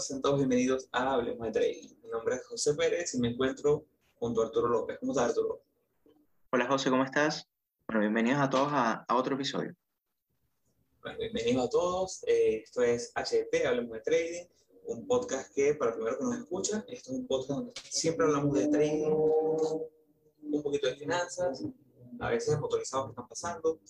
Hola, ¿qué tal amigos? Sean todos bienvenidos a Hablemos de Trading. Mi nombre es José Pérez y me encuentro junto a Arturo López. ¿Cómo estás, Arturo? Hola, José, ¿cómo estás? Bueno, bienvenidos a todos a, otro episodio. Bueno, bienvenidos a todos. Eh, esto es HDT, Hablemos de Trading, un podcast que, para el primero que nos escucha, esto es un podcast donde siempre hablamos de trading, un poquito de finanzas, a veces motorizados que están pasando,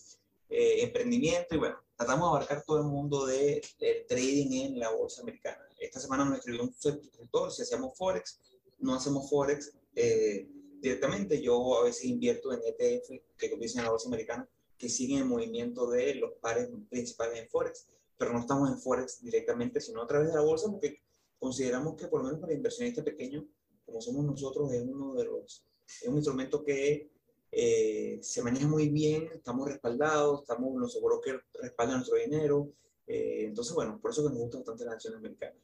eh, emprendimiento y bueno, tratamos de abarcar todo el mundo del de trading en la bolsa americana. Esta semana nos escribió un suscriptor si hacíamos Forex, no hacemos Forex eh, directamente, yo a veces invierto en ETF que cotizan en la bolsa americana, que siguen el movimiento de los pares principales en Forex, pero no estamos en Forex directamente, sino a través de la bolsa, porque consideramos que por lo menos para inversionistas pequeños, como somos nosotros, es uno de los, es un instrumento que eh, se maneja muy bien, estamos respaldados, estamos, nuestro broker respalda nuestro dinero, eh, entonces bueno, por eso que nos gusta bastante la acción americana.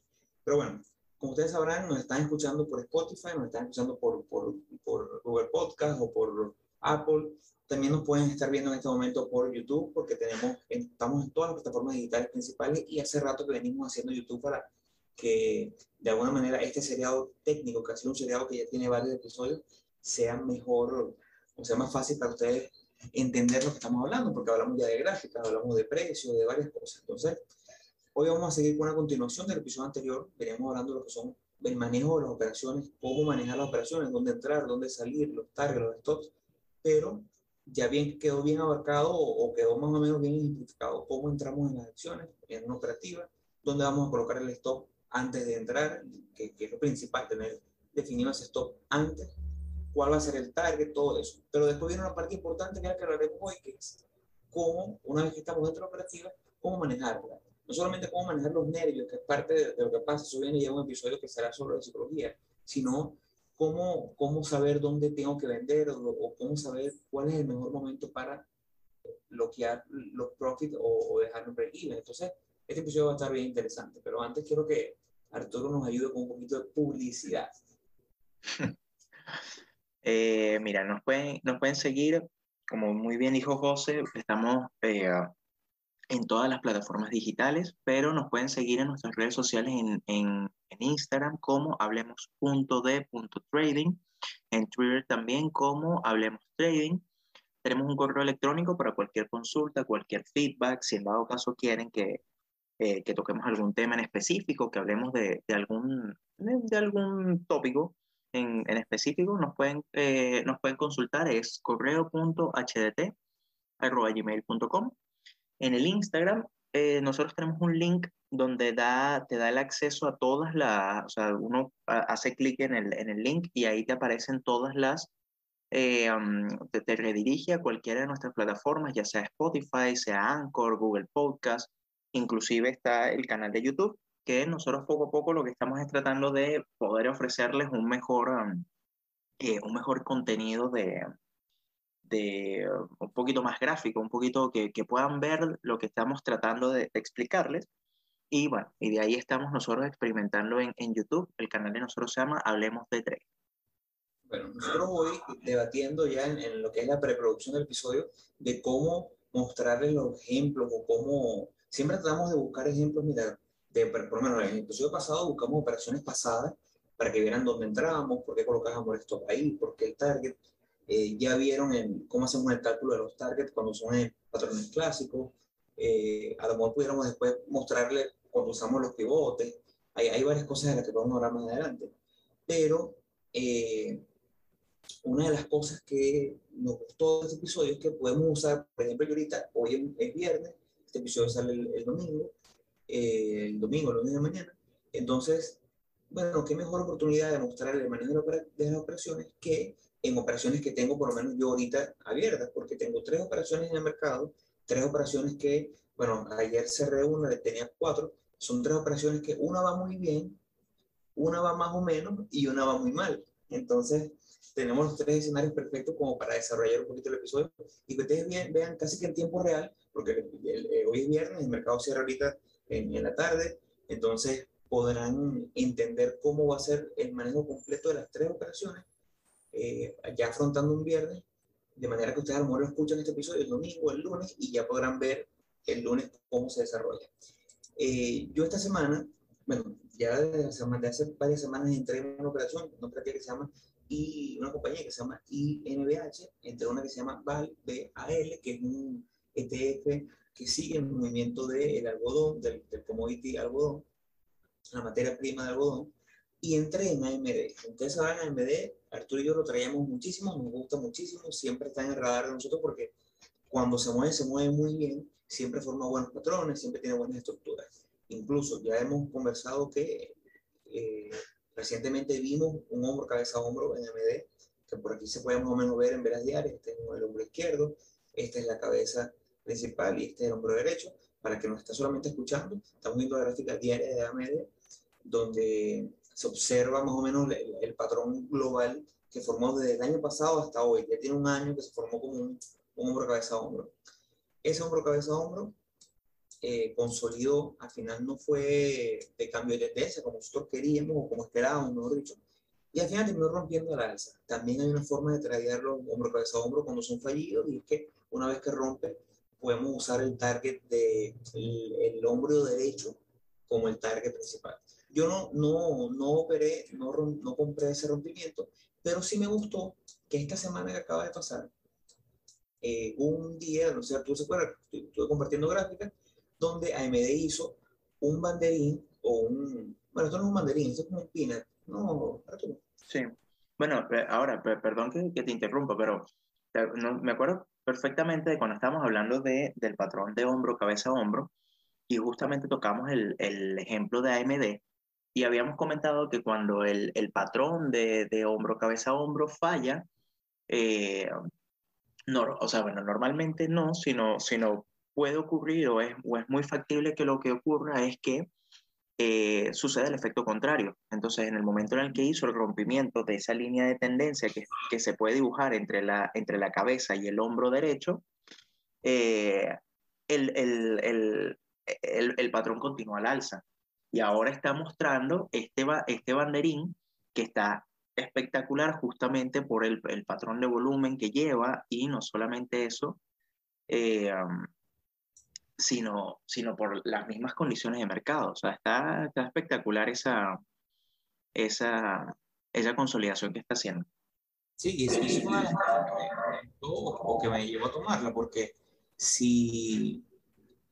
Pero bueno, como ustedes sabrán, nos están escuchando por Spotify, nos están escuchando por, por, por Google Podcast o por Apple. También nos pueden estar viendo en este momento por YouTube, porque tenemos, estamos en todas las plataformas digitales principales y hace rato que venimos haciendo YouTube para que de alguna manera este seriado técnico, que ha sido un seriado que ya tiene varios episodios, sea mejor o sea más fácil para ustedes entender lo que estamos hablando, porque hablamos ya de gráficas, hablamos de precios, de varias cosas. Entonces, hoy vamos a seguir con una continuación del episodio anterior, veremos hablando de lo que son el manejo de las operaciones, cómo manejar las operaciones, dónde entrar, dónde salir, los targets, los stops, pero ya bien quedó bien abarcado o, quedó más o menos bien identificado cómo entramos en las acciones, en una operativa, dónde vamos a colocar el stop antes de entrar, que, que es lo principal, tener definido ese stop antes cuál va a ser el target, todo eso. Pero después viene una parte importante que es la que hablaremos hoy, que es cómo, una vez que estamos dentro de la operativa, cómo manejarla. No solamente cómo manejar los nervios, que es parte de, lo que pasa, eso viene ya un episodio que será sobre la psicología, sino cómo, cómo saber dónde tengo que vender o, cómo saber cuál es el mejor momento para bloquear los profits o, o dejar un break-even. Entonces, este episodio va a estar bien interesante, pero antes quiero que Arturo nos ayude con un poquito de publicidad. Eh, mira, nos pueden, nos pueden seguir, como muy bien dijo José, estamos eh, en todas las plataformas digitales, pero nos pueden seguir en nuestras redes sociales en, en, en Instagram como hablemos.d.trading, en Twitter también como Hablemos Trading. Tenemos un correo electrónico para cualquier consulta, cualquier feedback, si en dado caso quieren que, eh, que toquemos algún tema en específico, que hablemos de, de algún, de algún tópico, en, en específico, nos pueden, eh, nos pueden consultar, es correo.hdt.gmail.com. En el Instagram, eh, nosotros tenemos un link donde da, te da el acceso a todas las, o sea, uno hace clic en el, en el link y ahí te aparecen todas las, eh, te, te, redirige a cualquiera de nuestras plataformas, ya sea Spotify, sea Anchor, Google Podcast, inclusive está el canal de YouTube que nosotros poco a poco lo que estamos es tratando de poder ofrecerles un mejor, um, eh, un mejor contenido de, de un poquito más gráfico, un poquito que, que puedan ver lo que estamos tratando de, explicarles. Y bueno, y de ahí estamos nosotros experimentando en, en, YouTube. El canal de nosotros se llama Hablemos de Trade. Bueno, nosotros hoy debatiendo ya en, en, lo que es la preproducción del episodio de cómo mostrarles los ejemplos o cómo siempre tratamos de buscar ejemplos, mira, de, por lo menos en el episodio pasado buscamos operaciones pasadas para que vieran dónde entrábamos, por qué colocábamos esto ahí, por qué el target. Eh, ya vieron en cómo hacemos el cálculo de los targets cuando son en patrones clásicos. Eh, a lo mejor pudiéramos después mostrarle cuando usamos los pivotes. Hay, hay varias cosas de las que podemos hablar más adelante. Pero eh, una de las cosas que nos gustó de este episodio es que podemos usar, por ejemplo, ahorita, hoy es, viernes, este episodio sale el domingo, eh, el domingo, el lunes de mañana. Entonces, bueno, qué mejor oportunidad de mostrar el manejo de las operaciones que en operaciones que tengo por lo menos yo ahorita abiertas, porque tengo tres operaciones en el mercado, tres operaciones que, bueno, ayer cerré una, tenía cuatro, son tres operaciones que una va muy bien, una va más o menos y una va muy mal. Entonces, tenemos los tres escenarios perfectos como para desarrollar un poquito el episodio y que ustedes vean, casi que en tiempo real, porque hoy es viernes, el mercado cierra ahorita en, la tarde, entonces podrán entender cómo va a ser el manejo completo de las tres operaciones, eh, ya afrontando un viernes, de manera que ustedes a lo mejor lo escuchan este episodio el domingo, el lunes, y ya podrán ver el lunes cómo se desarrolla. Eh, yo esta semana bueno, ya desde hace varias semanas entré en una operación, una operativa que se llama y una compañía que se llama INBH, entre una que se llama VAL, que es un ETF que sigue el movimiento del algodón, del, del commodity algodón, la materia prima de algodón, y entré en AMD. Ustedes saben, AMD, Arturo y yo lo traíamos muchísimo, nos gusta muchísimo, siempre está en el radar de nosotros porque cuando se mueve, se mueve muy bien, siempre forma buenos patrones, siempre tiene buenas estructuras. Incluso ya hemos conversado que eh, recientemente vimos un hombro cabeza a hombro en AMD, que por aquí se puede más o menos ver en velas diarias, este es el hombro izquierdo, esta es la cabeza principal y este es el hombro derecho. Para que nos está solamente escuchando, estamos viendo la gráfica diaria de AMD, donde se observa más o menos el, patrón global que formó desde el año pasado hasta hoy. Ya tiene un año que se formó como un, hombro cabeza a hombro. Ese hombro cabeza a hombro eh, consolidó, al final no fue de cambio de tendencia como nosotros queríamos o como esperábamos, mejor dicho, y al final terminó rompiendo la alza. También hay una forma de tradear los hombro cabeza a hombro cuando son fallidos y es que una vez que rompe podemos usar el target de el hombro derecho como el target principal. Yo no, no, no operé, no, no compré ese rompimiento, pero sí me gustó que esta semana que acaba de pasar, eh, un día, no sé, tú se acuerdas, estuve compartiendo gráficas, donde AMD hizo un banderín o un, bueno, esto no es un banderín, esto es como un peanut, no, Arturo. Sí, bueno, ahora, perdón que, que te interrumpa, pero no, me acuerdo perfectamente de cuando estábamos hablando de, del patrón de hombro, cabeza, hombro, y justamente tocamos el, el ejemplo de AMD, y habíamos comentado que cuando el, el patrón de, de, hombro, cabeza, hombro falla, eh, no, o sea, bueno, normalmente no, sino, sino puede ocurrir o es, o es muy factible que lo que ocurra es que eh, sucede el efecto contrario. Entonces, en el momento en el que hizo el rompimiento de esa línea de tendencia que, que se puede dibujar entre la, entre la cabeza y el hombro derecho, eh, el, el, el, el, patrón continúa al alza y ahora está mostrando este, este banderín que está espectacular justamente por el, patrón de volumen que lleva y no solamente eso, eh, sino, sino por las mismas condiciones de mercado. O sea, está, está espectacular esa, esa, esa consolidación que está haciendo. Sí, y es una de las o que me llevó a tomarla, porque si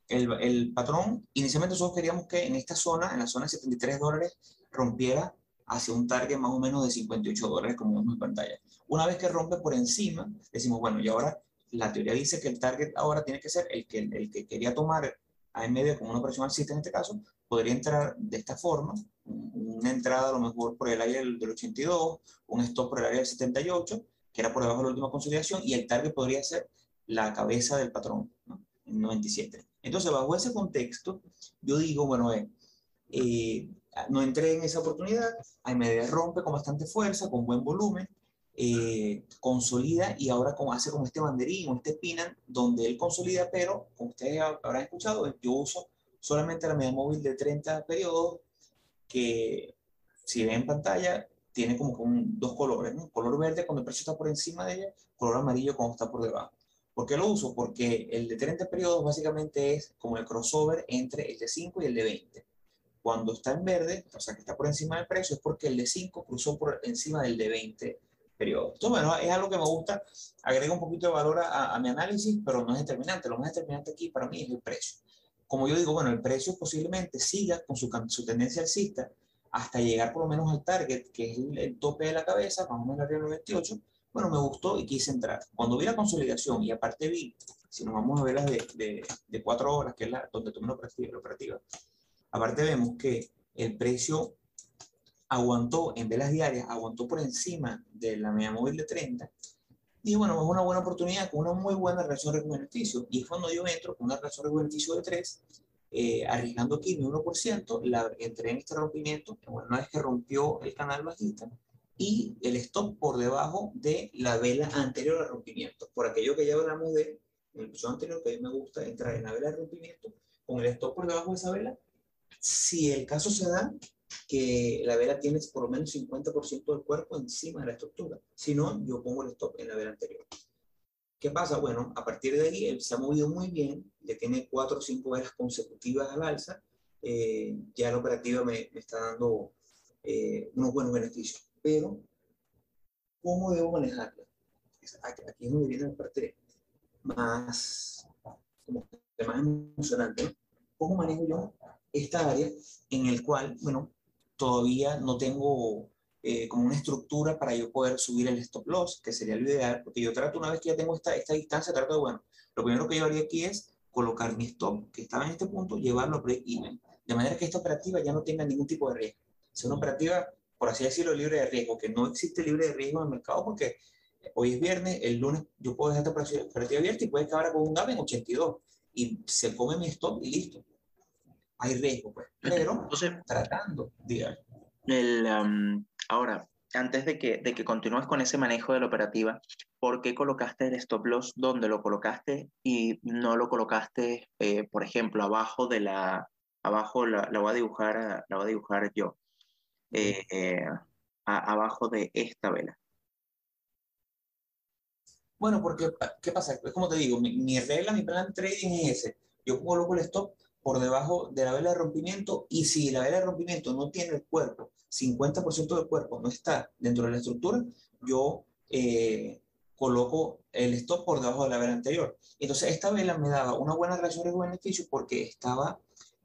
el, el, patrón, inicialmente nosotros queríamos que en esta zona, en la zona de 73 dólares, rompiera hacia un target más o menos de 58 dólares, como vemos en pantalla. Una vez que rompe por encima, decimos, bueno, y ahora la teoría dice que el target ahora tiene que ser el que, el que quería tomar a medio como una operación alcista en este caso, podría entrar de esta forma, una entrada a lo mejor por el área del, 82, un stop por el área del 78, que era por debajo de la última consolidación, y el target podría ser la cabeza del patrón, ¿no? en 97. Entonces, bajo ese contexto, yo digo, bueno, eh, eh, no entré en esa oportunidad, AMD rompe con bastante fuerza, con buen volumen, eh, consolida y ahora como, hace como este banderín o este pinan, donde él consolida, pero como ustedes habrán escuchado, yo uso solamente la media móvil de 30 periodos, que si ven en pantalla, tiene como un, dos colores, ¿no? color verde cuando el precio está por encima de ella, color amarillo cuando está por debajo. ¿Por qué lo uso? Porque el de 30 periodos básicamente es como el crossover entre el de 5 y el de 20. Cuando está en verde, o sea que está por encima del precio, es porque el de 5 cruzó por encima del de 20 periodos. Entonces, bueno, es algo que me gusta, agrega un poquito de valor a, a, mi análisis, pero no es determinante. Lo más determinante aquí para mí es el precio. Como yo digo, bueno, el precio posiblemente siga con su, su tendencia alcista hasta llegar por lo menos al target, que es el, el tope de la cabeza, más o menos arriba del 98, bueno, me gustó y quise entrar. Cuando vi la consolidación y aparte vi, si nos vamos a ver las de, de, de cuatro horas, que es la donde tomé la operativa, aparte vemos que el precio aguantó en velas diarias, aguantó por encima de la media móvil de 30. Y bueno, es una buena oportunidad con una muy buena relación riesgo-beneficio. Y es cuando yo entro con una relación riesgo-beneficio de 3, eh, arriesgando aquí mi 1%, la, entré en este rompimiento, bueno, una vez que rompió el canal bajista, y el stop por debajo de la vela anterior al rompimiento. Por aquello que ya hablamos de en el episodio anterior, que a mí me gusta entrar en la vela de rompimiento con el stop por debajo de esa vela. Si el caso se da que la vela tiene por lo menos 50% del cuerpo encima de la estructura. Si no, yo pongo el stop en la vela anterior. ¿Qué pasa? Bueno, a partir de ahí él se ha movido muy bien, ya tiene cuatro o cinco velas consecutivas al alza, eh, ya la operativa me, me está dando eh, unos buenos beneficios. Pero, ¿cómo debo manejarla? Aquí es donde viene la parte más, como, más emocionante. ¿Cómo manejo yo esta área en el cual, bueno, todavía no tengo eh, como una estructura para yo poder subir el stop loss, que sería lo ideal, porque yo trato, una vez que ya tengo esta, esta distancia, trato de, bueno, lo primero que yo haría aquí es colocar mi stop, que estaba en este punto, llevarlo a break-even, de manera que esta operativa ya no tenga ningún tipo de riesgo. Sea una operativa, por así decirlo, libre de riesgo, que no existe libre de riesgo en el mercado porque hoy es viernes, el lunes yo puedo dejar esta operativa abierta y puede acabar con un GAP en 82 y se come mi stop y listo. Hay riesgo, pues. Pero Entonces, tratando, diga. El, ahora, antes de que, de que continúes con ese manejo de la operativa, ¿por qué colocaste el stop loss donde lo colocaste y no lo colocaste, eh, por ejemplo, abajo de la, abajo la, la, voy a dibujar, la voy a dibujar yo, eh, eh, abajo de esta vela? Bueno, porque, ¿qué pasa? Es como te digo, mi, mi regla, mi plan de trading es ese. Yo coloco el stop por debajo de la vela de rompimiento y si la vela de rompimiento no tiene el cuerpo, 50% del cuerpo no está dentro de la estructura, yo eh, coloco el stop por debajo de la vela anterior. Entonces esta vela me daba una buena relación de beneficio porque estaba,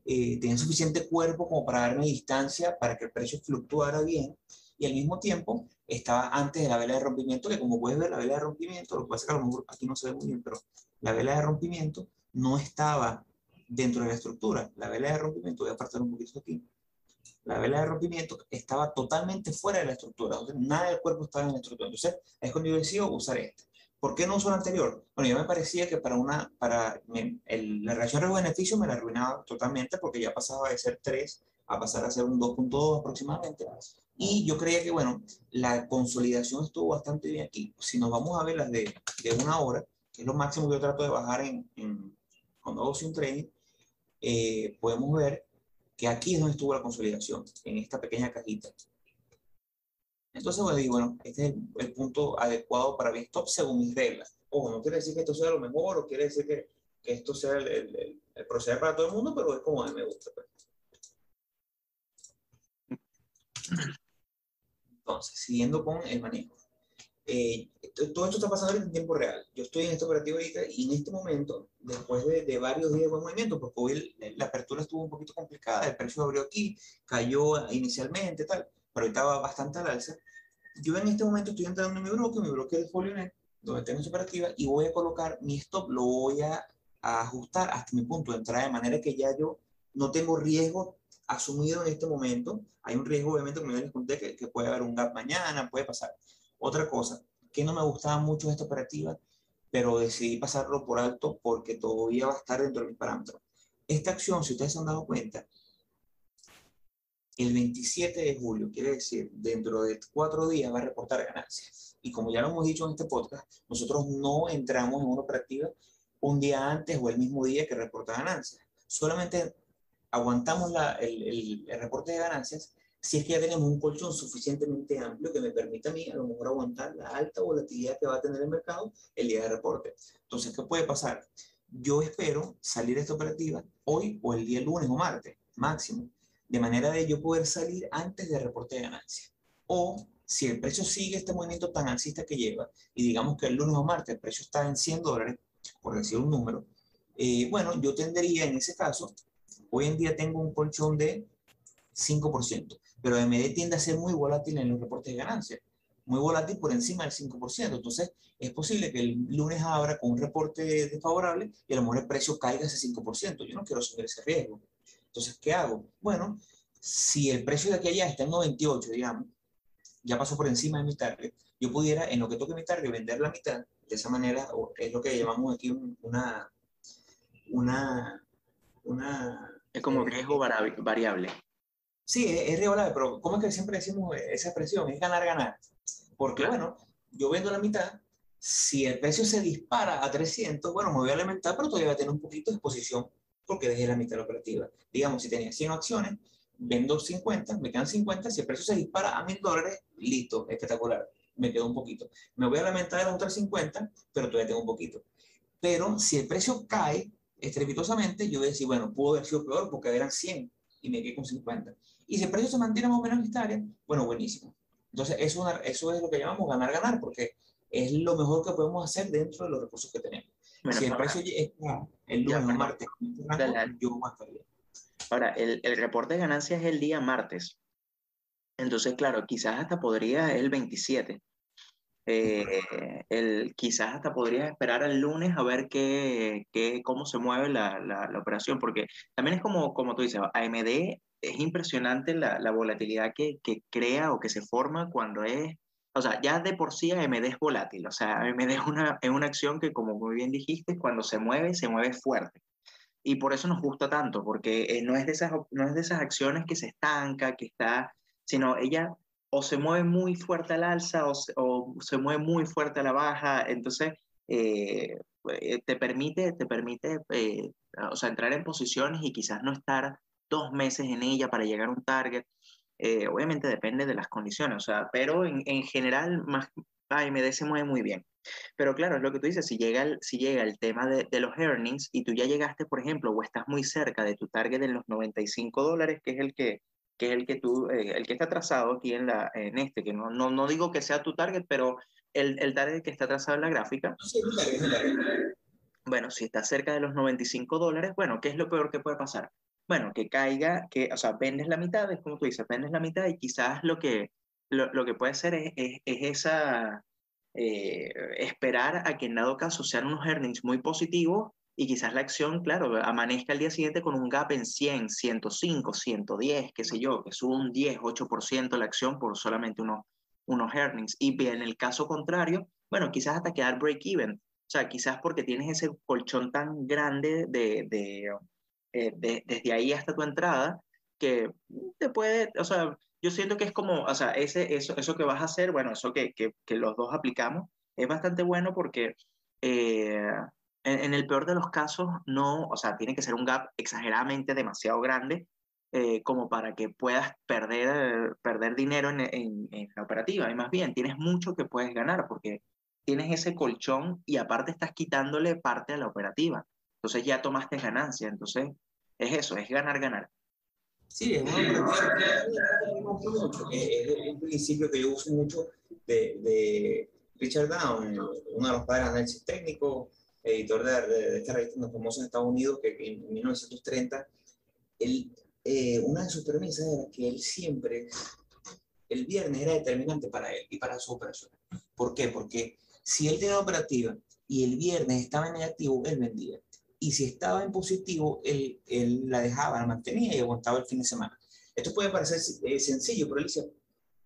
eh, tenía suficiente cuerpo como para darme distancia para que el precio fluctuara bien y al mismo tiempo estaba antes de la vela de rompimiento, que como puedes ver la vela de rompimiento, lo que pasa es a lo mejor aquí no se ve muy bien, pero la vela de rompimiento no estaba dentro de la estructura. La vela de rompimiento, voy a apartar un poquito aquí, la vela de rompimiento estaba totalmente fuera de la estructura, nada del cuerpo estaba en la estructura. Entonces, es cuando yo decido usar este. ¿Por qué no uso el anterior? Bueno, ya me parecía que para una, para el, la relación riesgo-beneficio me la arruinaba totalmente porque ya pasaba de ser 3 a pasar a ser un 2.2 aproximadamente. Y yo creía que, bueno, la consolidación estuvo bastante bien aquí. Si nos vamos a ver las de, de una hora, que es lo máximo que yo trato de bajar en, en cuando hago un trading, eh, podemos ver que aquí es donde estuvo la consolidación, en esta pequeña cajita. Entonces, bueno, digo, bueno, este es el, punto adecuado para mi stop según mis reglas. Ojo, no quiere decir que esto sea lo mejor o quiere decir que, que esto sea el, el, el, proceder para todo el mundo, pero es como a mí me gusta. Pues. Entonces, siguiendo con el manejo. Eh, todo esto está pasando en tiempo real. Yo estoy en esta operativa ahorita y en este momento, después de, de varios días de buen movimiento, porque hoy la apertura estuvo un poquito complicada, el precio abrió aquí, cayó inicialmente, tal, pero ahorita va bastante al alza. Yo en este momento estoy entrando en mi broker, mi broker de FolioNet, donde tengo esta operativa, y voy a colocar mi stop, lo voy a, a ajustar hasta mi punto de entrada, de manera que ya yo no tengo riesgo asumido en este momento. Hay un riesgo, obviamente, como ya les conté, que, que puede haber un gap mañana, puede pasar. Otra cosa, que no me gustaba mucho esta operativa, pero decidí pasarlo por alto porque todavía va a estar dentro de mis parámetros. Esta acción, si ustedes se han dado cuenta, el 27 de julio, quiere decir, dentro de cuatro días va a reportar ganancias. Y como ya lo hemos dicho en este podcast, nosotros no entramos en una operativa un día antes o el mismo día que reporta ganancias. Solamente aguantamos la, el, el, el reporte de ganancias si es que ya tenemos un colchón suficientemente amplio que me permita a mí a lo mejor aguantar la alta volatilidad que va a tener el mercado el día de reporte. Entonces, ¿qué puede pasar? Yo espero salir de esta operativa hoy o el día lunes o martes, máximo, de manera de yo poder salir antes del reporte de ganancia. O si el precio sigue este movimiento tan alcista que lleva, y digamos que el lunes o martes el precio está en 100 dólares, por decir un número, eh, bueno, yo tendría en ese caso, hoy en día tengo un colchón de 5% pero AMD tiende a ser muy volátil en los reportes de ganancias, muy volátil por encima del 5%. Entonces, es posible que el lunes abra con un reporte desfavorable y a lo mejor el precio caiga ese 5%. Yo no quiero asumir ese riesgo. Entonces, ¿qué hago? Bueno, si el precio de aquí allá está en 98, digamos, ya pasó por encima de mi target, yo pudiera, en lo que toque mi target, vender la mitad. De esa manera, es lo que llamamos aquí una... una, una es como riesgo variable. Sí, es, es pero ¿cómo es que siempre decimos esa expresión? Es ganar, ganar. Porque, bueno, yo vendo la mitad, si el precio se dispara a 300, bueno, me voy a alimentar, pero todavía voy a tener un poquito de exposición porque dejé la mitad de la operativa. Digamos, si tenía 100 acciones, vendo 50, me quedan 50, si el precio se dispara a 1000 dólares, listo, espectacular, me quedo un poquito. Me voy a alimentar de las otras 50, pero todavía tengo un poquito. Pero si el precio cae estrepitosamente, yo voy a decir, bueno, pudo haber sido peor porque eran 100 y me quedé con 50. Y si el precio se mantiene más o menos en esta área, bueno, buenísimo. Entonces, eso, eso es lo que llamamos ganar-ganar, porque es lo mejor que podemos hacer dentro de los recursos que tenemos. si el precio está el lunes o martes, yo más Ahora, el, el reporte de ganancias es el día martes. Entonces, claro, quizás hasta podría el 27. Eh, el, quizás hasta podrías esperar al lunes a ver qué, qué cómo se mueve la, la, la, operación, porque también es como, como tú dices, AMD es impresionante la, la volatilidad que, que, crea o que se forma cuando es, o sea, ya de por sí AMD es volátil, o sea, AMD es una, es una acción que, como muy bien dijiste, cuando se mueve, se mueve fuerte. Y por eso nos gusta tanto, porque eh, no, es de esas, no es de esas acciones que se estanca, que está, sino ella o se mueve muy fuerte al alza o se, o se mueve muy fuerte a la baja, entonces eh, eh, te permite, te permite eh, o sea, entrar en posiciones y quizás no estar dos meses en ella para llegar a un target. obviamente depende de las condiciones, o sea, pero en, en general más AMD se mueve muy bien. Pero claro, es lo que tú dices, si llega el, si llega el tema de, de, los earnings y tú ya llegaste, por ejemplo, o estás muy cerca de tu target en los 95 dólares, que es el que, que es el que, tú, eh, el que está trazado aquí en, la, en este, que no, no, no digo que sea tu target, pero el, el target que está trazado en la gráfica. Bueno, si está cerca de los 95 dólares, bueno, ¿qué es lo peor que puede pasar? Bueno, que caiga, que, o sea, vendes la mitad, es como tú dices, vendes la mitad y quizás lo que, lo, lo que puede ser es, es, es esa, eh, esperar a que en dado caso sean unos earnings muy positivos y quizás la acción, claro, amanezca el día siguiente con un gap en 100, 105, 110, qué sé yo, que suba un 10, 8% la acción por solamente unos, unos earnings. Y en el caso contrario, bueno, quizás hasta quedar break-even. O sea, quizás porque tienes ese colchón tan grande de, de, eh, de, desde ahí hasta tu entrada, que te puede, o sea, yo siento que es como, o sea, ese, eso, eso que vas a hacer, bueno, eso que, que, que los dos aplicamos, es bastante bueno porque eh, en, el peor de los casos, no, o sea, tiene que ser un gap exageradamente demasiado grande eh, como para que puedas perder, perder dinero en, en, en, la operativa. Y más bien, tienes mucho que puedes ganar porque tienes ese colchón y aparte estás quitándole parte a la operativa. Entonces ya tomaste ganancia. Entonces es eso, es ganar, ganar. Sí, es una operativa es un principio que yo uso mucho de, de Richard Down, uno de los padres de análisis técnico, editor de, de, de esta revista tan famosa en Estados Unidos, que en 1930, él, eh, una de sus premisas era que él siempre, el viernes era determinante para él y para su operación. ¿Por qué? Porque si él tenía operativa y el viernes estaba en negativo, él vendía. Y si estaba en positivo, él, él la dejaba, la mantenía y aguantaba el fin de semana. Esto puede parecer eh, sencillo, pero él dice,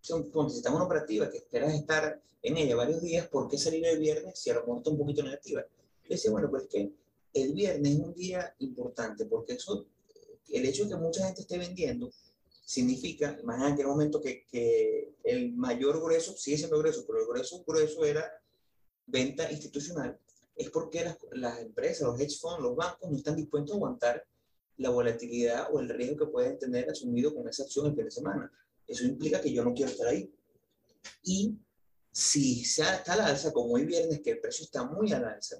si estás en una operativa que esperas estar en ella varios días, ¿por qué salir el viernes si a lo mejor está un poquito negativa? Yo decía, bueno, pues que el viernes es un día importante porque eso, el hecho de que mucha gente esté vendiendo significa, imagínate en un momento que, que el mayor grueso, sigue siendo grueso, pero el grueso grueso era venta institucional, es porque las, las empresas, los hedge funds, los bancos no están dispuestos a aguantar la volatilidad o el riesgo que pueden tener asumido con esa acción el fin de semana. Eso implica que yo no quiero estar ahí. Y si se está al alza, como hoy viernes, que el precio está muy al alza,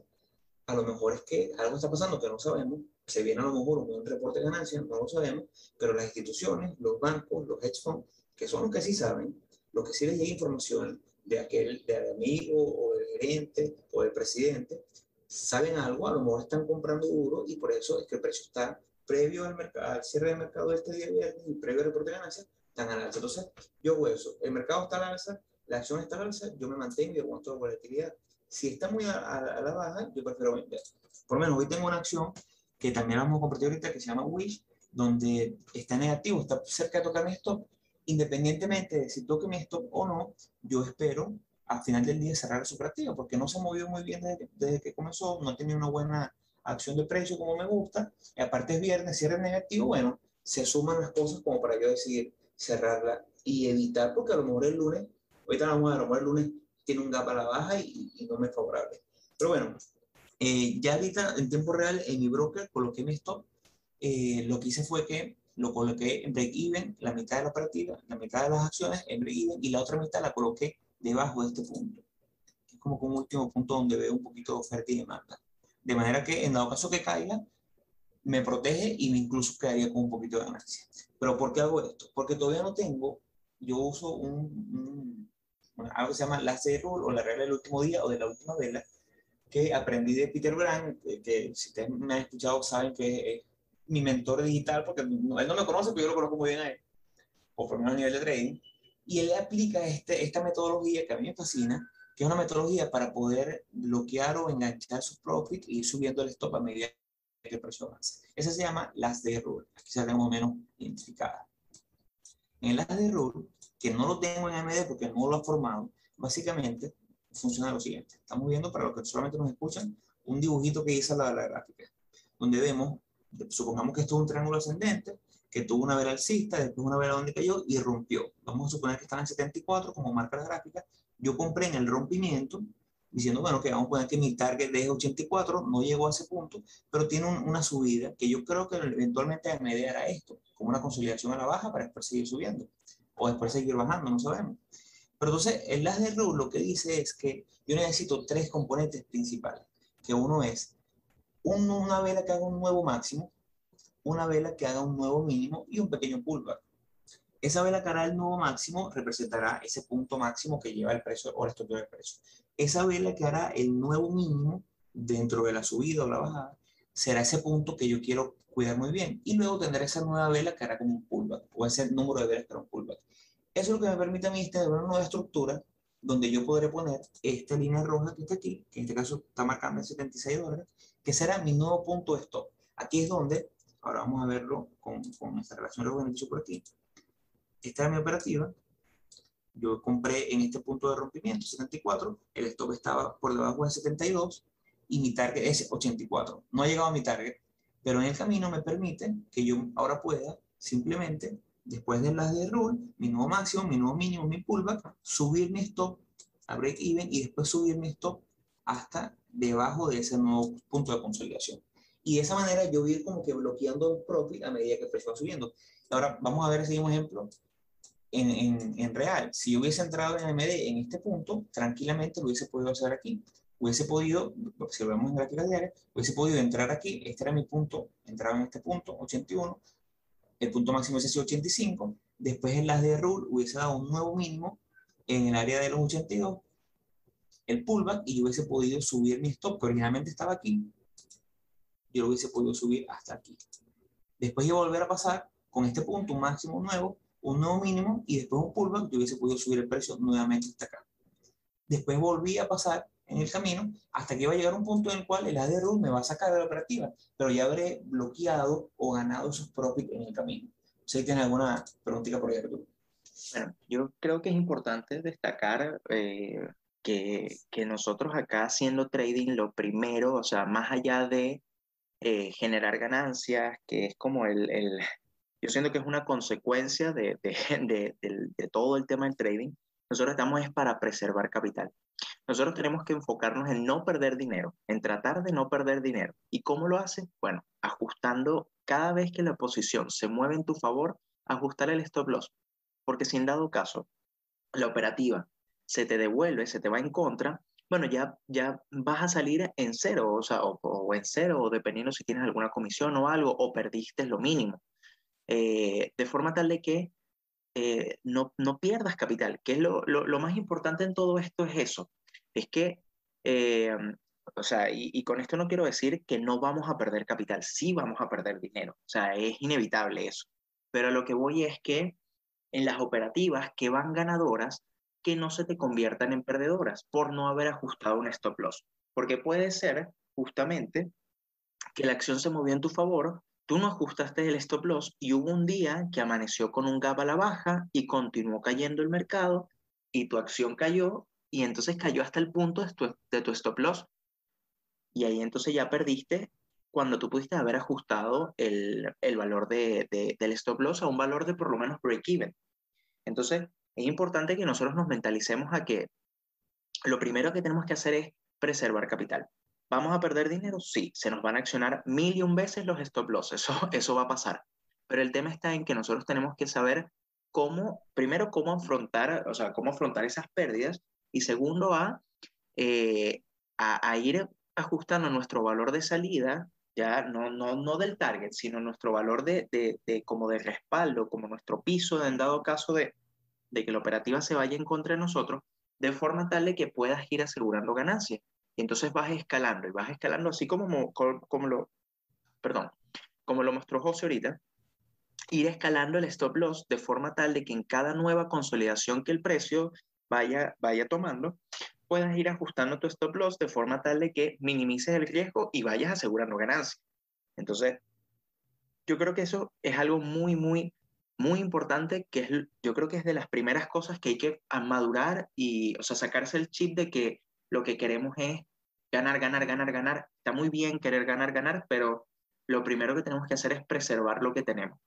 a lo mejor es que algo está pasando que no sabemos, se viene a lo mejor un buen reporte de ganancias, no lo sabemos, pero las instituciones, los bancos, los hedge funds, que son los que sí saben, los que sí les llega información de aquel, del amigo o del gerente o del presidente, saben algo, a lo mejor están comprando duro y por eso es que el precio está previo al, mercado, al cierre del mercado de este día viernes y previo al reporte de ganancias, están al alza. Entonces, yo hago eso, el mercado está al alza, la acción está al alza, yo me mantengo y aguanto la volatilidad si está muy a, a, a, la baja, yo prefiero vender. Por lo menos hoy tengo una acción que también vamos a compartir ahorita que se llama Wish, donde está negativo, está cerca de tocar mi stop. Independientemente de si toque mi stop o no, yo espero al final del día cerrar su operativa, porque no se ha movido muy bien desde, desde que comenzó, no tenido una buena acción de precio como me gusta, y aparte es viernes, cierre negativo, bueno, se suman las cosas como para yo decidir cerrarla y evitar, porque a lo mejor el lunes, ahorita vamos a ver, a lo mejor el lunes tiene un gap a la baja y, y no me es favorable. Pero bueno, eh, ya ahorita en tiempo real en mi broker coloqué mi stop. Eh, lo que hice fue que lo coloqué en break-even, la mitad de la operativa, la mitad de las acciones en break-even y la otra mitad la coloqué debajo de este punto. Es como un último punto donde veo un poquito de oferta y demanda. De manera que en dado caso que caiga, me protege y me incluso quedaría con un poquito de ganancia. Pero ¿por qué hago esto? Porque todavía no tengo, yo uso un, algo que se llama la rule o la regla del último día o de la última vela, que aprendí de Peter Brand, que, si ustedes me han escuchado saben que es mi mentor digital, porque él no me conoce, pero yo lo conozco muy bien a él, o por lo menos a nivel de trading, y él aplica este, esta metodología que a mí me fascina, que es una metodología para poder bloquear o enganchar su profit y ir subiendo el stop a medida que el precio avanza. Esa se llama las de rule, aquí se más o menos identificada. En las de rule, que no lo tengo en AMD porque no lo ha formado, básicamente funciona lo siguiente. Estamos viendo, para los que solamente nos escuchan, un dibujito que hice la, la gráfica, donde vemos, supongamos que esto es un triángulo ascendente, que tuvo una vela alcista, después una vela donde cayó y rompió. Vamos a suponer que están en 74, como marca la gráfica. Yo compré en el rompimiento, diciendo, bueno, que vamos a poner que mi target de 84, no llegó a ese punto, pero tiene una subida que yo creo que eventualmente me hará esto, como una consolidación a la baja para después seguir subiendo, o después seguir bajando, no sabemos. Pero entonces, el Last de Rule lo que dice es que yo necesito tres componentes principales, que uno es una vela que haga un nuevo máximo, una vela que haga un nuevo mínimo y un pequeño pullback. Esa vela que hará el nuevo máximo representará ese punto máximo que lleva el precio o la estructura del precio. Esa vela que hará el nuevo mínimo dentro de la subida o la bajada será ese punto que yo quiero cuidar muy bien. Y luego tendré esa nueva vela que hará como un pullback, o ese número de velas para un pullback. Eso es lo que me permite a mí tener una nueva estructura donde yo podré poner esta línea roja que está aquí, que en este caso está marcando en 76 dólares, que será mi nuevo punto de stop. Aquí es donde, ahora vamos a verlo con, con esta relación de beneficio por aquí. Esta es mi operativa. Yo compré en este punto de rompimiento, 74, el stop estaba por debajo de 72 y mi target es 84. No ha llegado a mi target, pero en el camino me permite que yo ahora pueda simplemente después de las de rule, mi nuevo máximo, mi nuevo mínimo, mi pullback, subir mi stop a break even y después subir mi stop hasta debajo de ese nuevo punto de consolidación. Y de esa manera yo voy como que bloqueando el profit a medida que el precio va subiendo. Ahora vamos a ver ese mismo ejemplo en, en, real. Si yo hubiese entrado en MD en este punto, tranquilamente lo hubiese podido hacer aquí. Hubiese podido, si lo vemos en gráficas diarias, hubiese podido entrar aquí. Este era mi punto, entraba en este punto, 81 el punto máximo es ese 85, después en las de rule hubiese dado un nuevo mínimo en el área de los 82, el pullback, y yo hubiese podido subir mi stop, que originalmente estaba aquí, yo lo hubiese podido subir hasta aquí. Después de volver a pasar con este punto, un máximo nuevo, un nuevo mínimo, y después un pullback, yo hubiese podido subir el precio nuevamente hasta acá. Después volví a pasar en el camino hasta que va a llegar un punto en el cual el ADRU me va a sacar de la operativa, pero ya habré bloqueado o ganado esos profits en el camino. Si tienes alguna preguntita por ahí. Bueno, yo creo que es importante destacar eh, que, que, nosotros acá haciendo trading, lo primero, o sea, más allá de eh, generar ganancias, que es como el, el, yo siento que es una consecuencia de, de, de, de todo el tema del trading, nosotros estamos es para preservar capital. Nosotros tenemos que enfocarnos en no perder dinero, en tratar de no perder dinero. ¿Y cómo lo hace? Bueno, ajustando cada vez que la posición se mueve en tu favor, ajustar el stop loss. Porque si en dado caso la operativa se te devuelve, se te va en contra, bueno, ya, ya vas a salir en cero, o sea, o, en cero, o dependiendo si tienes alguna comisión o algo, o perdiste lo mínimo. Eh, de forma tal de que eh, no, no, pierdas capital, que es lo, lo, más importante en todo esto es eso, es que, eh, o sea, y, con esto no quiero decir que no vamos a perder capital, sí vamos a perder dinero, o sea, es inevitable eso, pero lo que voy es que en las operativas que van ganadoras, que no se te conviertan en perdedoras por no haber ajustado un stop loss, porque puede ser justamente que la acción se movió en tu favor, tú no ajustaste el stop loss y hubo un día que amaneció con un gap a la baja y continuó cayendo el mercado y tu acción cayó y entonces cayó hasta el punto de tu, stop loss. Y ahí entonces ya perdiste cuando tú pudiste haber ajustado el, el valor de, del stop loss a un valor de por lo menos break-even. Entonces, es importante que nosotros nos mentalicemos a que lo primero que tenemos que hacer es preservar capital. ¿Vamos a perder dinero? Sí, se nos van a accionar mil y un veces los stop loss, eso, eso va a pasar. Pero el tema está en que nosotros tenemos que saber cómo, primero, cómo afrontar, o sea, cómo afrontar esas pérdidas y segundo, a, eh, a, ir ajustando nuestro valor de salida ya no, no, no del target, sino nuestro valor de, de, de, como de respaldo, como nuestro piso en dado caso de, de que la operativa se vaya en contra de nosotros, de forma tal de que puedas ir asegurando ganancias. Y entonces vas escalando y vas escalando así como, como, lo, perdón, como lo mostró José ahorita, ir escalando el stop loss de forma tal de que en cada nueva consolidación que el precio vaya, vaya tomando, puedas ir ajustando tu stop loss de forma tal de que minimices el riesgo y vayas asegurando ganancias. Entonces, yo creo que eso es algo muy, muy, muy importante, que es, yo creo que es de las primeras cosas que hay que madurar y, o sea, sacarse el chip de que lo que queremos es ganar, ganar, ganar, ganar. Está muy bien querer ganar, ganar, pero lo primero que tenemos que hacer es preservar lo que tenemos.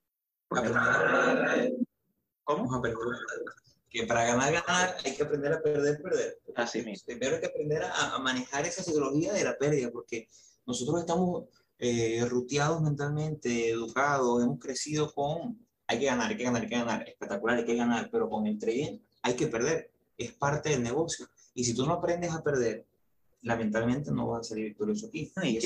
¿Cómo? Que para ganar, ganar hay que aprender a perder, perder. Así mismo. Primero hay que aprender a, manejar esa psicología de la pérdida, porque nosotros estamos eh, ruteados mentalmente, educados, hemos crecido con hay que ganar, hay que ganar, hay que ganar, espectacular, hay que ganar, pero con el trading hay que perder, es parte del negocio. Y si tú no aprendes a perder, lamentablemente no vas a salir victorioso aquí. y,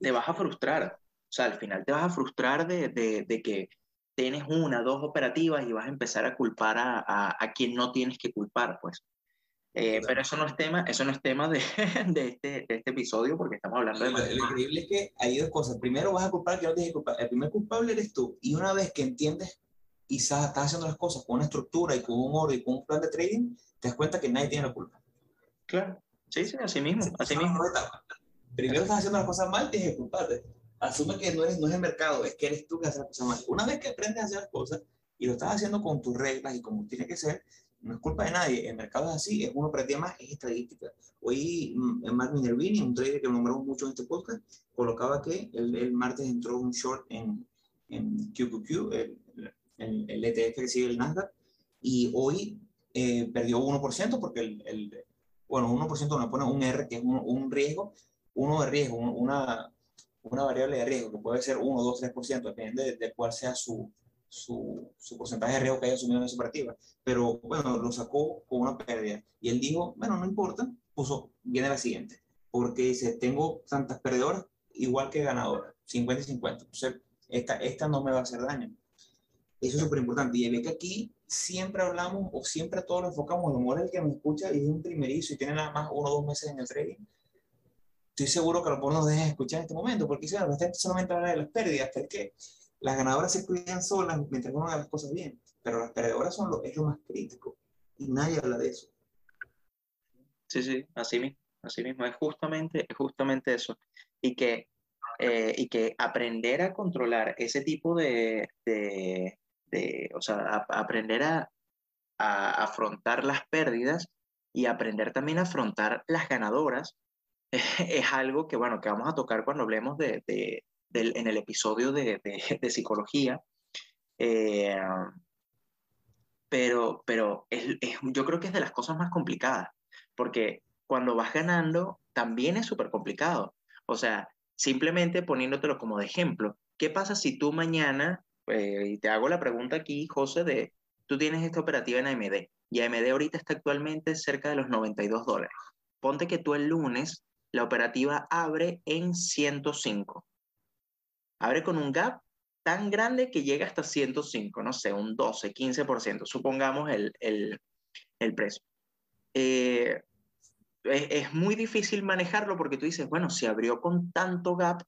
te vas a frustrar. O sea, al final te vas a frustrar de, de, de que tienes una, dos operativas y vas a empezar a culpar a, a, a quien no tienes que culpar, pues. Eh, pero eso no es tema, eso no es tema de, de, este, de este episodio porque estamos hablando de... Lo, lo increíble es que hay dos cosas. Primero vas a culpar que no tienes que culpar. El primer culpable eres tú. Y una vez que entiendes y estás haciendo las cosas con una estructura y con un orden y con un plan de trading, te das cuenta que nadie tiene la culpa. Claro. Sí, sí, así mismo. Así mismo. Primero estás haciendo las cosas mal, tienes que culparte. Asume que no, eres, no es el mercado, es que eres tú que haces las cosas mal. Una vez que aprendes a hacer las cosas y lo estás haciendo con tus reglas y como tiene que ser, no es culpa de nadie, el mercado es así, es una operativa más, es estadística. Hoy mm, Mark Minervini, un trader que nombramos mucho en este podcast, colocaba que el, el martes entró un short en, en QQQ, el, el, el, ETF que sigue el Nasdaq, y hoy eh, perdió 1% porque el, bueno, 1% nos pone un R, que es un, un riesgo, uno de riesgo, una, una variable de riesgo, que puede ser 1, 2, 3%, depende de, de cuál sea su, su, su, porcentaje de riesgo que haya asumido en esa operativa. Pero bueno, lo sacó con una pérdida. Y él dijo, bueno, no importa, puso, viene la siguiente. Porque dice, tengo tantas perdedoras igual que ganadoras, 50 y 50. Entonces, esta, esta no me va a hacer daño. Eso es súper importante. Y ve que aquí siempre hablamos o siempre todos lo enfocamos. A lo mejor el que me escucha y es un primerizo y tiene nada más uno o dos meses en el trading. Estoy seguro que lo nos dejen escuchar en este momento, porque si no, solamente habla de las pérdidas, es que las ganadoras se cuidan solas mientras uno haga las cosas bien, pero las perdedoras son lo, es lo más crítico y nadie habla de eso. Sí, sí, así mismo, así mismo, es justamente, es justamente eso. Y que, eh, y que aprender a controlar ese tipo de, de, de o sea, aprender a, a, afrontar las pérdidas y aprender también a afrontar las ganadoras es algo que, bueno, que vamos a tocar cuando hablemos de, de, en el episodio de, de, psicología. Eh, pero pero es, yo creo que es de las cosas más complicadas, porque cuando vas ganando también es súper complicado. O sea, simplemente poniéndotelo como de ejemplo, ¿qué pasa si tú mañana, eh, y te hago la pregunta aquí, José, de, tú tienes esta operativa en AMD, y AMD ahorita está actualmente cerca de los 92 dólares. Ponte que tú el lunes la operativa abre en 105 abre con un gap tan grande que llega hasta 105, no sé, un 12, 15%, supongamos el, el, el precio. Eh, es, muy difícil manejarlo porque tú dices, bueno, si abrió con tanto gap,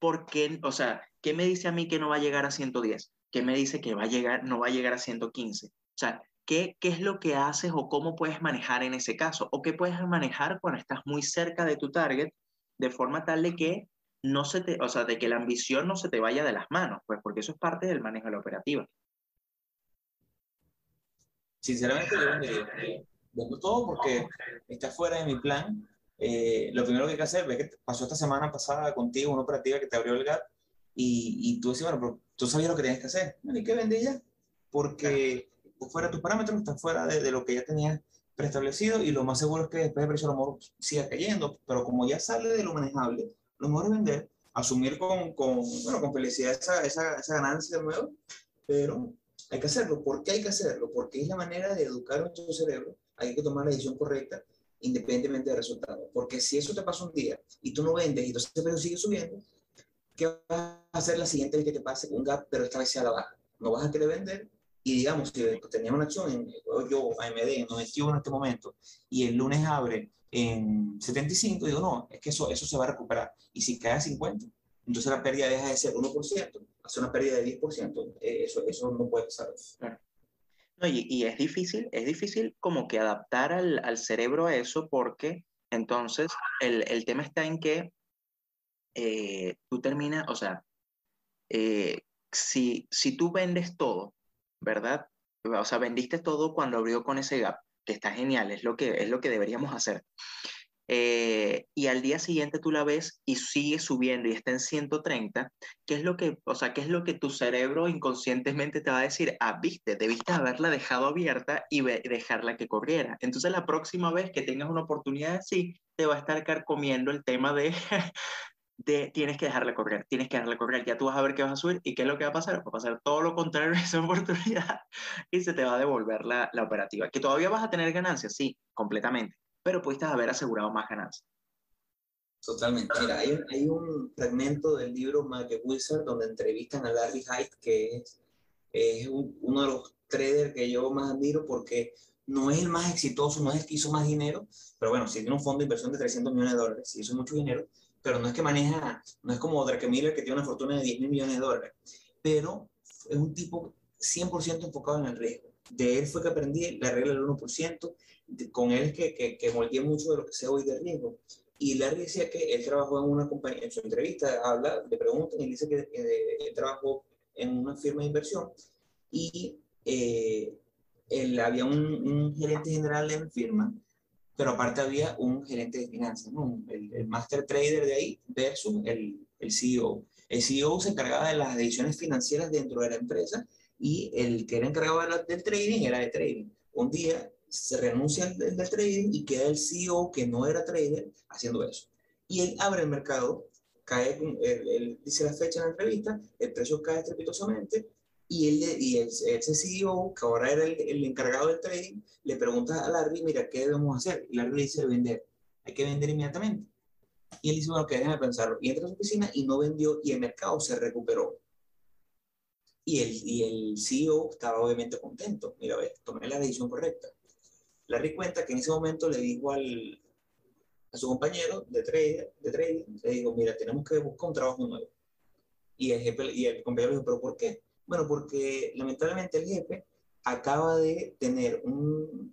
¿por qué? O sea, ¿qué me dice a mí que no va a llegar a 110? ¿Qué me dice que va a llegar, no va a llegar a 115? O sea, ¿qué, ¿qué es lo que haces o cómo puedes manejar en ese caso? ¿O qué puedes manejar cuando estás muy cerca de tu target de forma tal de que no se te, o sea, de que la ambición no se te vaya de las manos, pues porque eso es parte del manejo de la operativa. Sinceramente, yo todo porque está fuera de mi plan. Eh, lo primero que hay que hacer, es que pasó esta semana pasada contigo una operativa que te abrió el GAP y, y tú decías, bueno, pero tú sabías lo que tenías que hacer. No hay que vender ya, porque fuera tus parámetros, están fuera de, de, lo que ya tenías preestablecido y lo más seguro es que después el precio de amor siga cayendo, pero como ya sale de lo manejable, lo mejor es vender, asumir con, con, bueno, con felicidad esa, esa, esa ganancia de nuevo, pero hay que hacerlo. ¿Por qué hay que hacerlo? Porque es la manera de educar nuestro cerebro. Hay que tomar la decisión correcta independientemente del resultado. Porque si eso te pasa un día y tú no vendes y entonces precio sigue subiendo, ¿qué vas a hacer la siguiente vez que te pase un gap, pero esta vez sea a la baja? No vas a querer vender y digamos, si tenía una acción en yo AMD en 91 en este momento y el lunes abre en 75, digo, no, es que eso, eso se va a recuperar. Y si cae a 50, entonces la pérdida deja de ser 1%, hace una pérdida de 10%. Eh, eso, eso no puede pasar. No, y, y, es difícil, es difícil como que adaptar al, al cerebro a eso porque entonces el, el tema está en que eh, tú terminas, o sea, eh, si, si tú vendes todo, ¿verdad? O sea, vendiste todo cuando abrió con ese gap, que está genial, es lo que, es lo que deberíamos hacer. Eh, y al día siguiente tú la ves y sigue subiendo y está en 130, ¿qué es lo que, o sea, qué es lo que tu cerebro inconscientemente te va a decir? Ah, viste, debiste haberla dejado abierta y dejarla que corriera. Entonces la próxima vez que tengas una oportunidad así, te va a estar comiendo el tema de de tienes que dejarle correr, tienes que dejarle correr, ya tú vas a ver qué vas a subir y qué es lo que va a pasar, va a pasar todo lo contrario en esa oportunidad y se te va a devolver la, la operativa. Que todavía vas a tener ganancias, sí, completamente, pero pudiste haber asegurado más ganancias. Totalmente. Mira, hay, hay un fragmento del libro Market Wizard donde entrevistan a Larry Hyde, que es, es uno de los traders que yo más admiro porque no es el más exitoso, no es el que hizo más dinero, pero bueno, si tiene un fondo de inversión de 300 millones de dólares, si hizo mucho dinero, pero no es que maneja, no es como Drake Miller que tiene una fortuna de 10 mil millones de dólares, pero es un tipo 100% enfocado en el riesgo. De él fue que aprendí la regla del 1%, con él es que, que, que moldeé mucho de lo que sé hoy de riesgo. Y Larry decía que él trabajó en una compañía, en su entrevista habla, le preguntan y dice que, él trabajó en una firma de inversión y eh, él, había un, un gerente general en firma pero aparte había un gerente de finanzas, el, master trader de ahí versus el, el CEO. El CEO se encargaba de las decisiones financieras dentro de la empresa y el que era encargado del trading era de trading. Un día se renuncia del, del trading y queda el CEO que no era trader haciendo eso. Y él abre el mercado, cae, él, dice la fecha en la entrevista, el precio cae estrepitosamente y, él, y el, ese CEO, que ahora era el, el, encargado del trading, le pregunta a Larry, mira, ¿qué debemos hacer? Y Larry le dice, vender. Hay que vender inmediatamente. Y él dice, bueno, que déjame pensarlo. Y entra a su oficina y no vendió y el mercado se recuperó. Y el, y el CEO estaba obviamente contento. Mira, ve, tomé la decisión correcta. Larry cuenta que en ese momento le dijo al, a su compañero de, trader, de trading, le dijo, mira, tenemos que buscar un trabajo nuevo. Y el, y el compañero le dijo, pero ¿por qué? Bueno, porque lamentablemente el jefe acaba de tener un,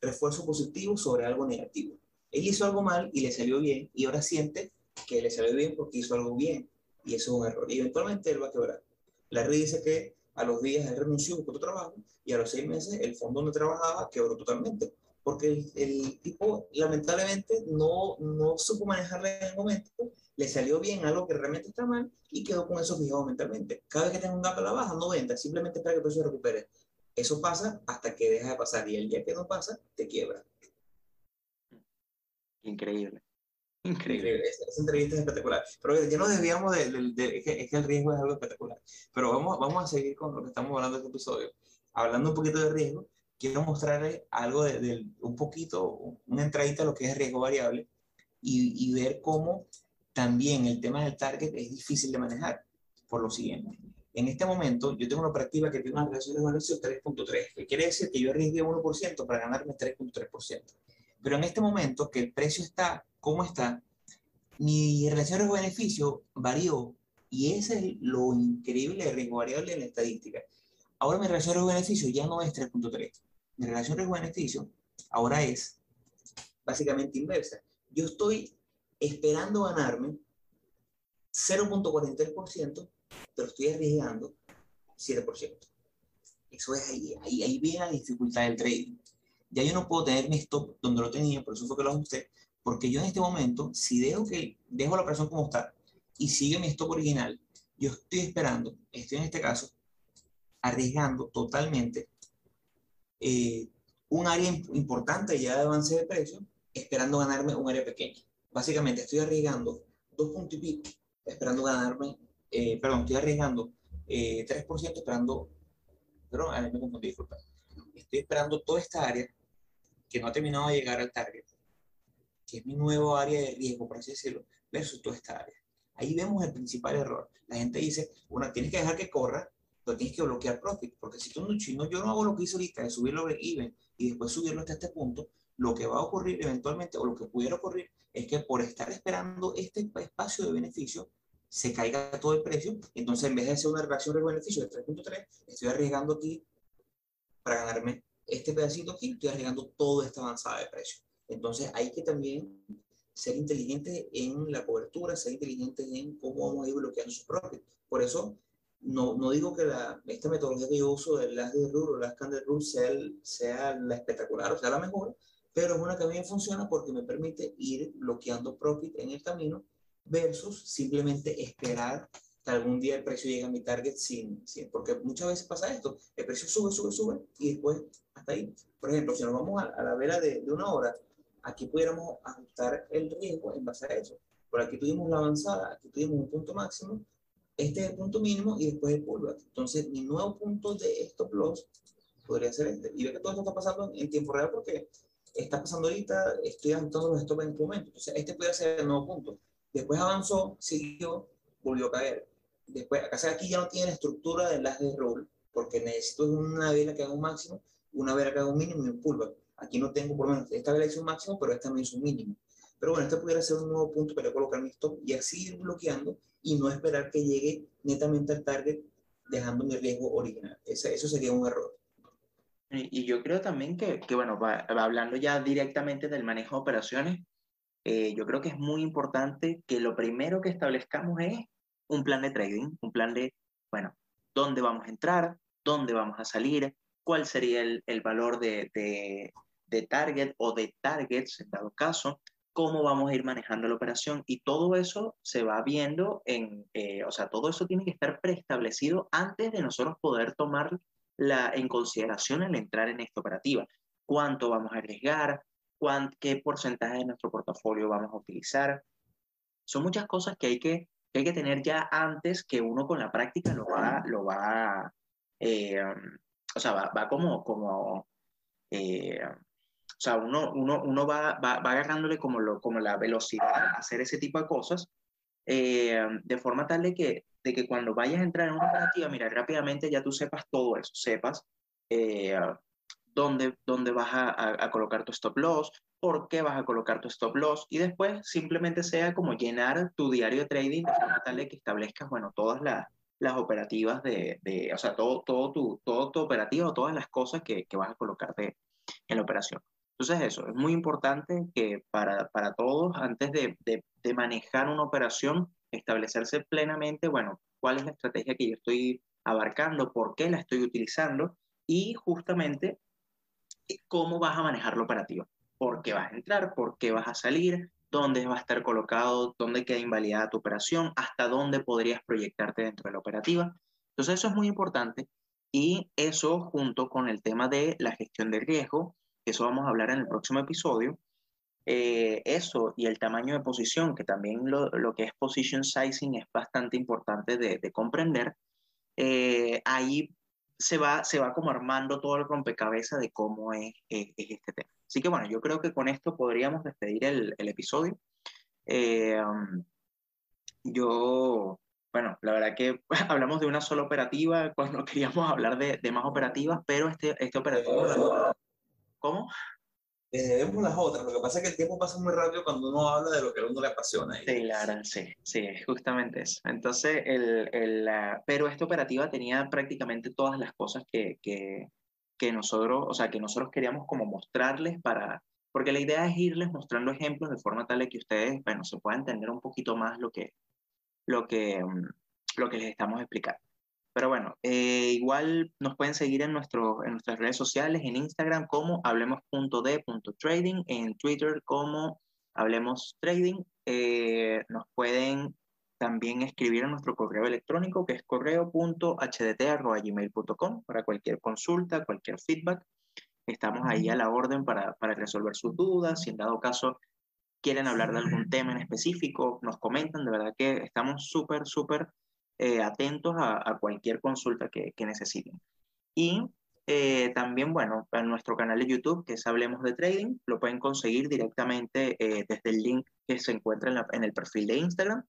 refuerzo positivo sobre algo negativo. Él hizo algo mal y le salió bien y ahora siente que le salió bien porque hizo algo bien y eso es un error. Y eventualmente él va a quebrar. Larry dice que a los días él renunció, buscó otro trabajo y a los seis meses el fondo donde trabajaba quebró totalmente porque el, el, tipo lamentablemente no, no supo manejarle en el momento le salió bien algo que realmente está mal y quedó con eso fijado mentalmente. Cada vez que tenga un gap a la baja, no venda, simplemente espera que el precio se recupere. Eso pasa hasta que deja de pasar y el día que no pasa, te quiebra. Increíble. Increíble. Esa, entrevista es espectacular. Pero ya nos desviamos de, de, es, que, el riesgo es algo espectacular. Pero vamos, vamos a seguir con lo que estamos hablando en este episodio. Hablando un poquito de riesgo, quiero mostrarles algo de, un poquito, una entradita a lo que es riesgo variable y, y ver cómo también el tema del target es difícil de manejar por lo siguiente. En este momento, yo tengo una operativa que tiene una relación de beneficio 3.3, que quiere decir que yo arriesgué 1% para ganarme 3.3%. Pero en este momento, que el precio está como está, mi relación riesgo-beneficio varió y ese es lo increíble de riesgo variable en la estadística. Ahora mi relación riesgo-beneficio ya no es 3.3. Mi relación riesgo-beneficio ahora es básicamente inversa. Yo estoy esperando ganarme 0.43%, pero estoy arriesgando 7%. Eso es ahí, ahí, ahí viene la dificultad del trading. Ya yo no puedo tener mi stop donde lo tenía, por eso fue que lo ajusté, porque yo en este momento, si dejo, que, dejo la operación como está y sigue mi stop original, yo estoy esperando, estoy en este caso, arriesgando totalmente eh, un área importante ya de avance de precio, esperando ganarme un área pequeña básicamente estoy arriesgando dos puntos y pico, esperando ganarme, eh, perdón, estoy arriesgando eh, 3% esperando, perdón, a mí me confundí, disculpa. Estoy esperando toda esta área que no ha terminado de llegar al target, que es mi nuevo área de riesgo, por así decirlo, versus toda esta área. Ahí vemos el principal error. La gente dice, bueno, tienes que dejar que corra, pero tienes que bloquear profit, porque si tú no, si no, yo no hago lo que hice ahorita de subirlo break even y después subirlo hasta este punto, lo que va a ocurrir eventualmente, o lo que pudiera ocurrir, es que por estar esperando este espacio de beneficio, se caiga todo el precio. Entonces, en vez de hacer una relación de beneficio de 3.3, estoy arriesgando aquí para ganarme este pedacito aquí, estoy arriesgando toda esta avanzada de precio. Entonces, hay que también ser inteligente en la cobertura, ser inteligente en cómo vamos a ir bloqueando su profit. Por eso, no, no digo que la, esta metodología que yo uso del Last de Rule o Last Candle Rule sea, sea la espectacular o sea la mejor, pero es una que mí funciona porque me permite ir bloqueando profit en el camino versus simplemente esperar que algún día el precio llegue a mi target sin, sin, porque muchas veces pasa esto, el precio sube, sube, sube y después hasta ahí. Por ejemplo, si nos vamos a, la vela de, de, una hora, aquí pudiéramos ajustar el riesgo en base a eso. Por aquí tuvimos la avanzada, aquí tuvimos un punto máximo, este es el punto mínimo y después el pullback. Entonces, mi nuevo punto de stop loss podría ser este. Y ve que todo esto está pasando en tiempo real porque está pasando ahorita, estoy ajustando los stops en este momento. Entonces, este puede ser el nuevo punto. Después avanzó, siguió, volvió a caer. Después, acá aquí ya no tiene la estructura de las de roll, porque necesito una vela que haga un máximo, una vela que haga un mínimo y un pullback. Aquí no tengo, por lo menos, esta vela hizo un máximo, pero esta no hizo un mínimo. Pero bueno, este pudiera ser un nuevo punto para colocar mi stop y así ir bloqueando y no esperar que llegue netamente al target dejando mi riesgo original. Ese, eso sería un error. Y, yo creo también que, que bueno, va, hablando ya directamente del manejo de operaciones, eh, yo creo que es muy importante que lo primero que establezcamos es un plan de trading, un plan de, bueno, dónde vamos a entrar, dónde vamos a salir, cuál sería el, el valor de, de, de, target o de targets en dado caso, cómo vamos a ir manejando la operación y todo eso se va viendo en, eh, o sea, todo eso tiene que estar preestablecido antes de nosotros poder tomar la, en consideración al entrar en esta operativa. ¿Cuánto vamos a arriesgar? qué porcentaje de nuestro portafolio vamos a utilizar. Son muchas cosas que hay que, hay que tener ya antes que uno con la práctica lo va, lo va eh, o sea, va, va como, como eh, o sea, uno, uno, uno va, va, va, agarrándole como, lo, como la velocidad a hacer ese tipo de cosas, eh, de forma tal de que, de que cuando vayas a entrar en una operativa, mira, rápidamente ya tú sepas todo eso, sepas dónde, dónde vas a, a, colocar tu stop loss, por qué vas a colocar tu stop loss y después simplemente sea como llenar tu diario de trading de forma tal de que establezcas, bueno, todas las, las operativas de, de, o sea, todo, todo, tu, todo tu operativo, todas las cosas que, que vas a colocar de, en la operación. Entonces eso, es muy importante que para, para todos, antes de, de, manejar una operación, establecerse plenamente, bueno, cuál es la estrategia que yo estoy abarcando, por qué la estoy utilizando y justamente cómo vas a manejar la operativa, por qué vas a entrar, por qué vas a salir, dónde va a estar colocado, dónde queda invalidada tu operación, hasta dónde podrías proyectarte dentro de la operativa. Entonces eso es muy importante y eso junto con el tema de la gestión de riesgo, eso vamos a hablar en el próximo episodio, eh, eso y el tamaño de posición, que también lo, lo, que es position sizing es bastante importante de, de comprender, eh, ahí se va, se va como armando todo el rompecabezas de cómo es, es, este tema. Así que bueno, yo creo que con esto podríamos despedir el, el episodio. Eh, um, yo, bueno, la verdad que hablamos de una sola operativa cuando queríamos hablar de, de más operativas, pero este, este operativo... ¿Cómo? vemos las otras. Lo que pasa es que el tiempo pasa muy rápido cuando uno habla de lo que a uno le apasiona. Sí, claro, sí, sí, justamente eso. Entonces, el, el, pero esta operativa tenía prácticamente todas las cosas que, que, que, nosotros, o sea, que nosotros queríamos como mostrarles para, porque la idea es irles mostrando ejemplos de forma tal de que ustedes, bueno, se puedan entender un poquito más lo que, lo que, mm, lo que les estamos explicando. Pero bueno, eh, igual nos pueden seguir en, nuestro, en nuestras redes sociales, en Instagram como hablemos.d.trading, en Twitter como hablemos trading. Eh, nos pueden también escribir a nuestro correo electrónico que es correo.hdt.gmail.com para cualquier consulta, cualquier feedback. Estamos ahí a la orden para, para resolver sus dudas. Si en dado caso quieren hablar de algún tema en específico, nos comentan. De verdad que estamos súper, súper eh, atentos a, cualquier consulta que, necesiten. Y eh, también, bueno, en nuestro canal de YouTube, que es Hablemos de Trading, lo pueden conseguir directamente eh, desde el link que se encuentra en, el perfil de Instagram.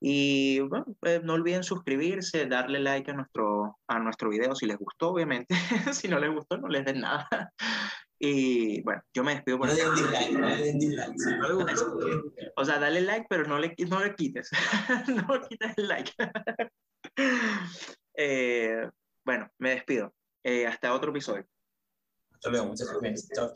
Y bueno, eh, no olviden suscribirse, darle like a nuestro, a nuestro video si les gustó, obviamente. si no les gustó, no les den nada. Y bueno, yo me despido por No acá. dislike, no dislike. Si no le gustó, O sea, dale like, pero no le, no le quites. no quites el like. Eh, bueno, me despido. Eh, hasta otro episodio. hasta luego, muchas gracias. Chao.